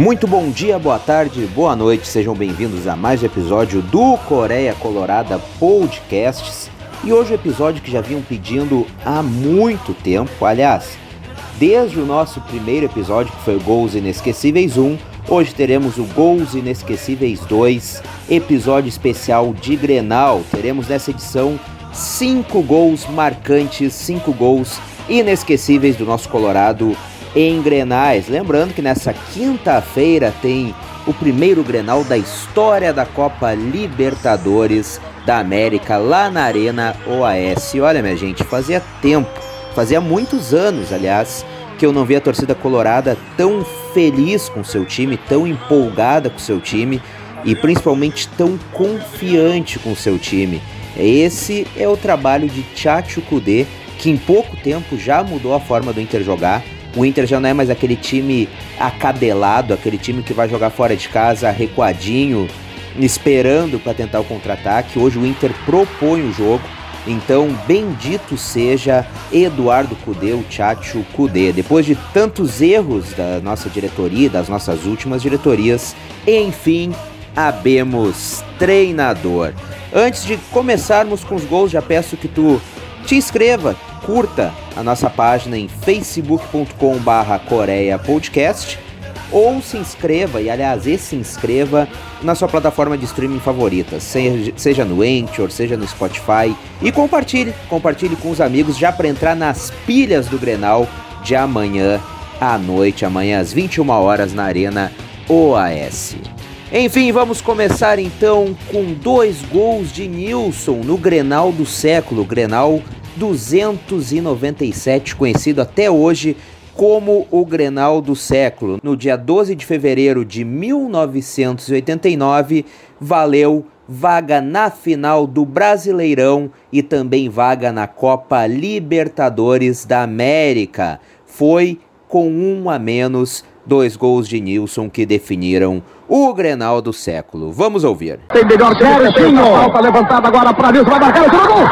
Muito bom dia, boa tarde, boa noite, sejam bem-vindos a mais um episódio do Coreia Colorada Podcasts. E hoje o episódio que já vinham pedindo há muito tempo, aliás, desde o nosso primeiro episódio, que foi Gols Inesquecíveis 1, hoje teremos o Gols Inesquecíveis 2, episódio especial de Grenal. Teremos nessa edição cinco gols marcantes, cinco gols inesquecíveis do nosso Colorado em Grenais. Lembrando que nessa quinta-feira tem o primeiro Grenal da história da Copa Libertadores da América lá na Arena OAS. Olha, minha gente, fazia tempo, fazia muitos anos, aliás, que eu não via a torcida colorada tão feliz com seu time, tão empolgada com seu time e principalmente tão confiante com seu time. Esse é o trabalho de Tchatcho Kudê, que em pouco tempo já mudou a forma do Inter jogar o Inter já não é mais aquele time acabelado, aquele time que vai jogar fora de casa recuadinho, esperando para tentar o contra-ataque. Hoje o Inter propõe o jogo. Então, bendito seja Eduardo Cudê, o Tchatcho Cudê. Depois de tantos erros da nossa diretoria, das nossas últimas diretorias, enfim, abemos treinador. Antes de começarmos com os gols, já peço que tu te inscreva, curta a nossa página em facebook.com barra Coreia Podcast ou se inscreva, e aliás, e se inscreva na sua plataforma de streaming favorita, seja, seja no Anchor, seja no Spotify, e compartilhe, compartilhe com os amigos já para entrar nas pilhas do Grenal de amanhã à noite, amanhã às 21 horas na Arena OAS. Enfim, vamos começar então com dois gols de Nilson no Grenal do século, Grenal 297, conhecido até hoje como o Grenal do século. No dia 12 de fevereiro de 1989, valeu vaga na final do Brasileirão e também vaga na Copa Libertadores da América. Foi com um a menos, dois gols de Nilson que definiram o Grenal do século. Vamos ouvir. Tem melhor Serginho. Falta levantada agora para Nilson, vai marcar o gol. Gol!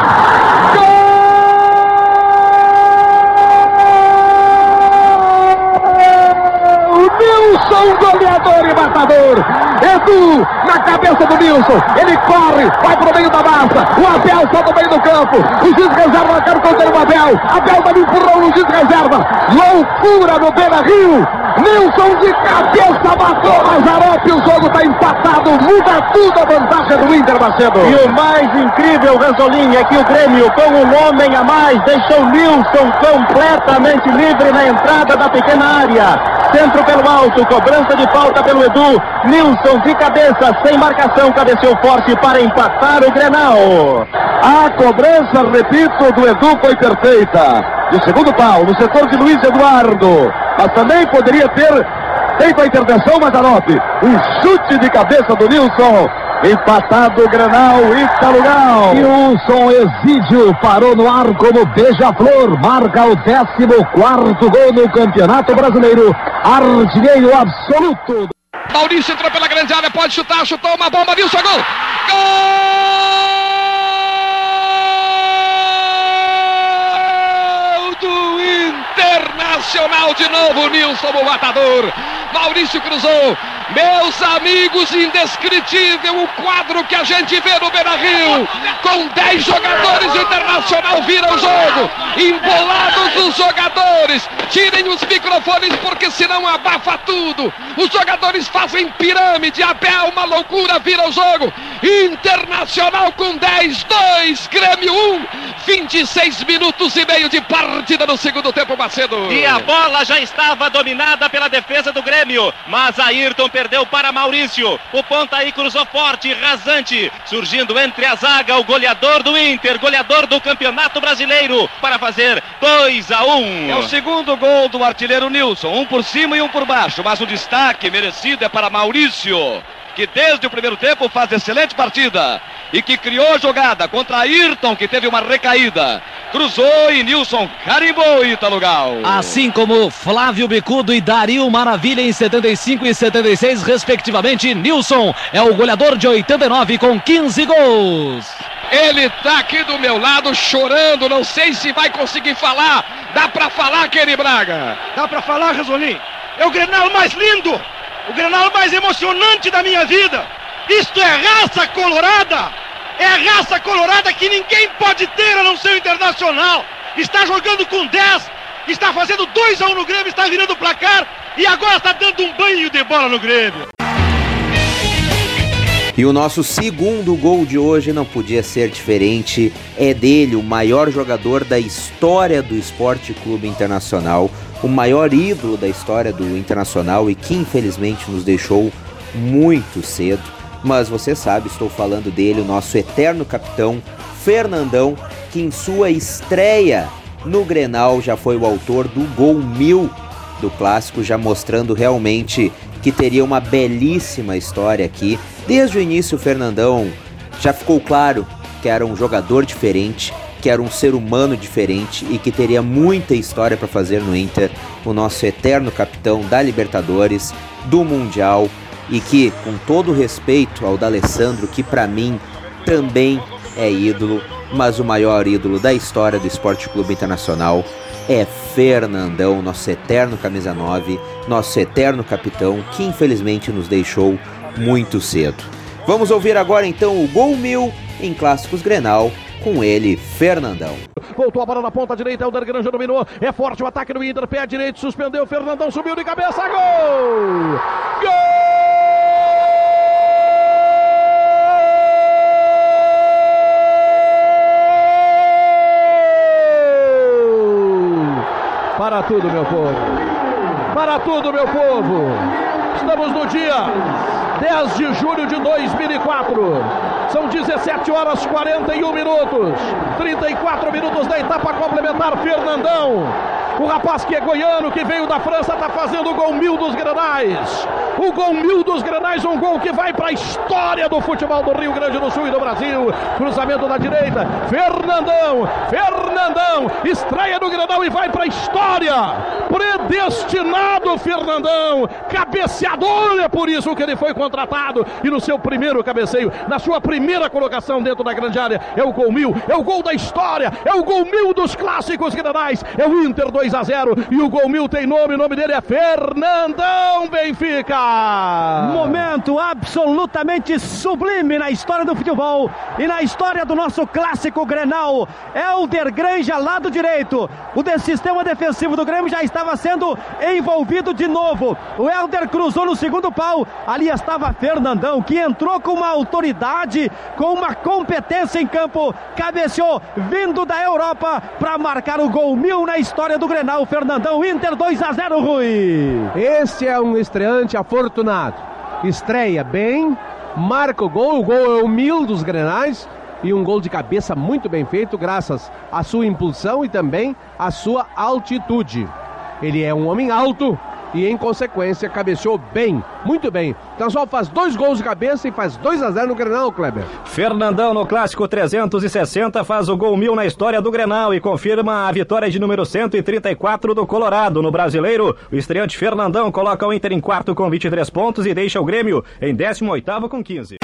Nilson, goleador e matador. Edu, na cabeça do Nilson. Ele corre, vai pro meio da massa. O Abel só no meio do campo. O juiz reserva, quero conter o Abel. Abel dá um empurrão no juiz reserva. Loucura no Beira Rio. Nilson de cabeça matou Mazarop. O jogo está empatado. Muda tudo a vantagem do Inter, Macedo. E o mais incrível, Ranzolim, é que o Grêmio, com um homem a mais, deixou Nilson completamente livre na entrada da pequena área. Centro pelo alto, cobrança de falta pelo Edu. Nilson de cabeça, sem marcação, cabeceou forte para empatar o Grenal. A cobrança, repito, do Edu foi perfeita. De segundo pau, no setor de Luiz Eduardo. Mas também poderia ter feito a intervenção Mazarop. Um chute de cabeça do Nilson. Empatado o Grenal, Italugal. Nilson Exídio parou no ar como beija-flor. Marca o 14 gol no Campeonato Brasileiro. Artilheiro absoluto. Maurício entrou pela grande área, pode chutar, chutou uma bomba, Nilson, gol! Gol Internacional de novo, Nilson, o matador. Maurício cruzou. Meus amigos, indescritível o quadro que a gente vê no Beira Rio. Com 10 jogadores, o Internacional vira o jogo. Embolados os jogadores. Tirem os microfones porque senão abafa tudo. Os jogadores fazem pirâmide. Abel, uma loucura, vira o jogo. Internacional com 10, 2, Grêmio 1. 26 minutos e meio de partida no segundo tempo, Macedo. E a bola já estava dominada pela defesa do Grêmio, mas Ayrton perdeu para Maurício. O ponta aí cruzou forte, rasante, surgindo entre a zaga o goleador do Inter, goleador do Campeonato Brasileiro, para fazer 2 a 1. Um. É o segundo gol do artilheiro Nilson, um por cima e um por baixo, mas o destaque merecido é para Maurício que desde o primeiro tempo faz excelente partida e que criou jogada contra Ayrton, que teve uma recaída. Cruzou e Nilson carimbou Ítalo Gal. Assim como Flávio Bicudo e Dario Maravilha em 75 e 76, respectivamente, Nilson é o goleador de 89 com 15 gols. Ele tá aqui do meu lado chorando, não sei se vai conseguir falar. Dá para falar, Kenny Braga? Dá para falar, Rasolim? É o Grenal mais lindo O Grenal mais emocionante da minha vida. Isto é raça colorada. É raça colorada que ninguém pode ter a não ser o Internacional. Está jogando com 10, está fazendo 2 a 1 um no Grêmio, está virando o placar e agora está dando um banho de bola no Grêmio. E o nosso segundo gol de hoje não podia ser diferente. É dele, o maior jogador da história do Esporte Clube Internacional, o maior ídolo da história do Internacional e que infelizmente nos deixou muito cedo. Mas você sabe, estou falando dele, o nosso eterno capitão, Fernandão, que em sua estreia no Grenal já foi o autor do gol mil do clássico, já mostrando realmente que teria uma belíssima história aqui. Desde o início, o Fernandão já ficou claro que era um jogador diferente, que era um ser humano diferente e que teria muita história para fazer no Inter, o nosso eterno capitão da Libertadores, do Mundial e que, com todo respeito ao D'Alessandro, que para mim também é ídolo, mas o maior ídolo da história do Esporte Clube Internacional é Fernandão, nosso eterno camisa 9, nosso eterno capitão, que infelizmente nos deixou muito cedo. Vamos ouvir agora então o Gol Mil em Clássicos Grenal, com ele, Fernandão. Voltou a bola na ponta direita, Helder Granja dominou, é forte o ataque do Inter, pé direito, suspendeu, Fernandão subiu de cabeça, gol! Gol! Para tudo, meu povo. Para tudo, meu povo. Estamos no dia 10 de julho de 2004. São 17 horas 41 minutos. 34 minutos da etapa complementar. Fernandão o rapaz que é goiano, que veio da França, está fazendo o gol mil dos Granais. O gol mil dos Granais, um gol que vai para a história do futebol do Rio Grande do Sul e do Brasil. Cruzamento da direita, Fernandão, Fernandão, estreia do Granal e vai para a história. Predestinado Fernandão, cabeceador, é por isso que ele foi contratado. E no seu primeiro cabeceio, na sua primeira colocação dentro da grande área, é o gol mil, é o gol da história, é o gol mil dos clássicos Granais, é o Inter 2 2 a 0 e o gol mil tem nome, o nome dele é Fernandão Benfica. Momento absolutamente sublime na história do futebol e na história do nosso clássico Grenal. Helder Granja, lado direito. O sistema defensivo do Grêmio já estava sendo envolvido de novo. O Helder cruzou no segundo pau. Ali estava Fernandão, que entrou com uma autoridade, com uma competência em campo, cabeceou vindo da Europa para marcar o gol mil na história do Grenal, Fernandão, Inter 2 a 0, Rui. Este é um estreante afortunado. Estreia bem, marca o gol, o gol é o mil dos Grenais e um gol de cabeça muito bem feito, graças à sua impulsão e também à sua altitude. Ele é um homem alto, e, em consequência, cabeceou bem, muito bem. Transol faz dois gols de cabeça e faz 2 a 0 no Grenal, Kleber. Fernandão, no clássico 360, faz o gol mil na história do Grenal e confirma a vitória de número 134 do Colorado. No brasileiro, o estreante Fernandão coloca o Inter em quarto com 23 pontos e deixa o Grêmio em 18 com 15.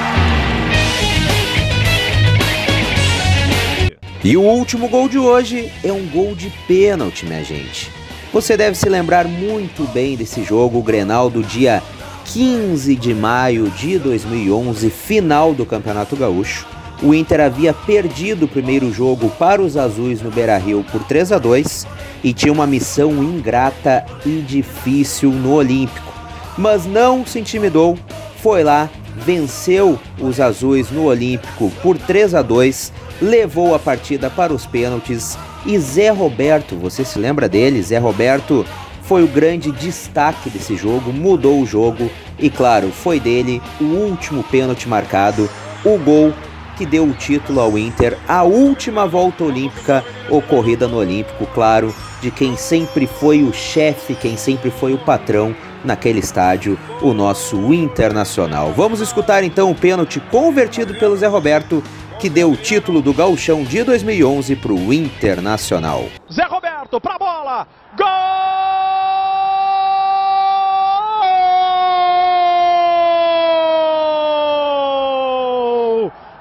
E o último gol de hoje é um gol de pênalti, minha gente. Você deve se lembrar muito bem desse jogo, o Grenal do dia 15 de maio de 2011, final do Campeonato Gaúcho. O Inter havia perdido o primeiro jogo para os azuis no Beira-Rio por 3 a 2 e tinha uma missão ingrata e difícil no Olímpico. Mas não se intimidou, foi lá, venceu os azuis no Olímpico por 3 a 2, levou a partida para os pênaltis e Zé Roberto, você se lembra dele? Zé Roberto foi o grande destaque desse jogo, mudou o jogo e, claro, foi dele o último pênalti marcado, o gol que deu o título ao Inter, a última volta olímpica ocorrida no Olímpico, claro, de quem sempre foi o chefe, quem sempre foi o patrão naquele estádio, o nosso Internacional. Vamos escutar então o pênalti convertido pelo Zé Roberto que deu o título do Gauchão de 2011 para o Internacional. Zé Roberto para a bola, gol!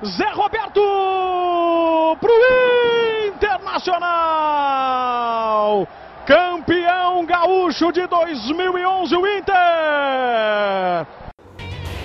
Zé Roberto para o Internacional, campeão gaúcho de 2011, o Inter!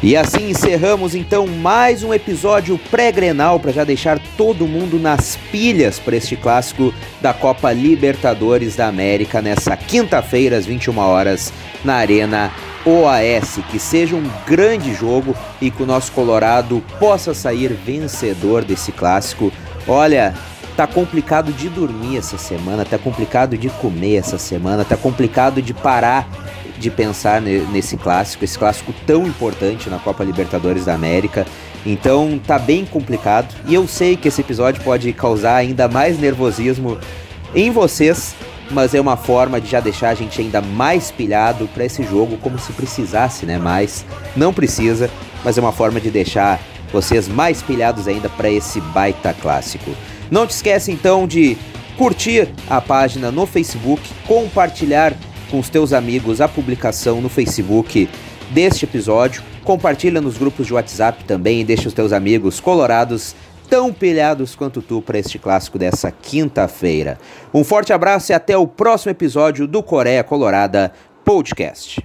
E assim encerramos então mais um episódio pré-grenal para já deixar todo mundo nas pilhas para este clássico da Copa Libertadores da América nessa quinta-feira às 21 horas na Arena OAS. Que seja um grande jogo e que o nosso Colorado possa sair vencedor desse clássico. Olha, tá complicado de dormir essa semana, tá complicado de comer essa semana, tá complicado de parar de pensar nesse clássico, esse clássico tão importante na Copa Libertadores da América. Então tá bem complicado e eu sei que esse episódio pode causar ainda mais nervosismo em vocês, mas é uma forma de já deixar a gente ainda mais pilhado para esse jogo, como se precisasse, né? Mas não precisa, mas é uma forma de deixar vocês mais pilhados ainda para esse baita clássico. Não te esquece então de curtir a página no Facebook, compartilhar com os teus amigos a publicação no Facebook deste episódio. Compartilha nos grupos de WhatsApp também e deixa os teus amigos colorados tão pilhados quanto tu para este clássico dessa quinta-feira. Um forte abraço e até o próximo episódio do Coreia Colorada Podcast.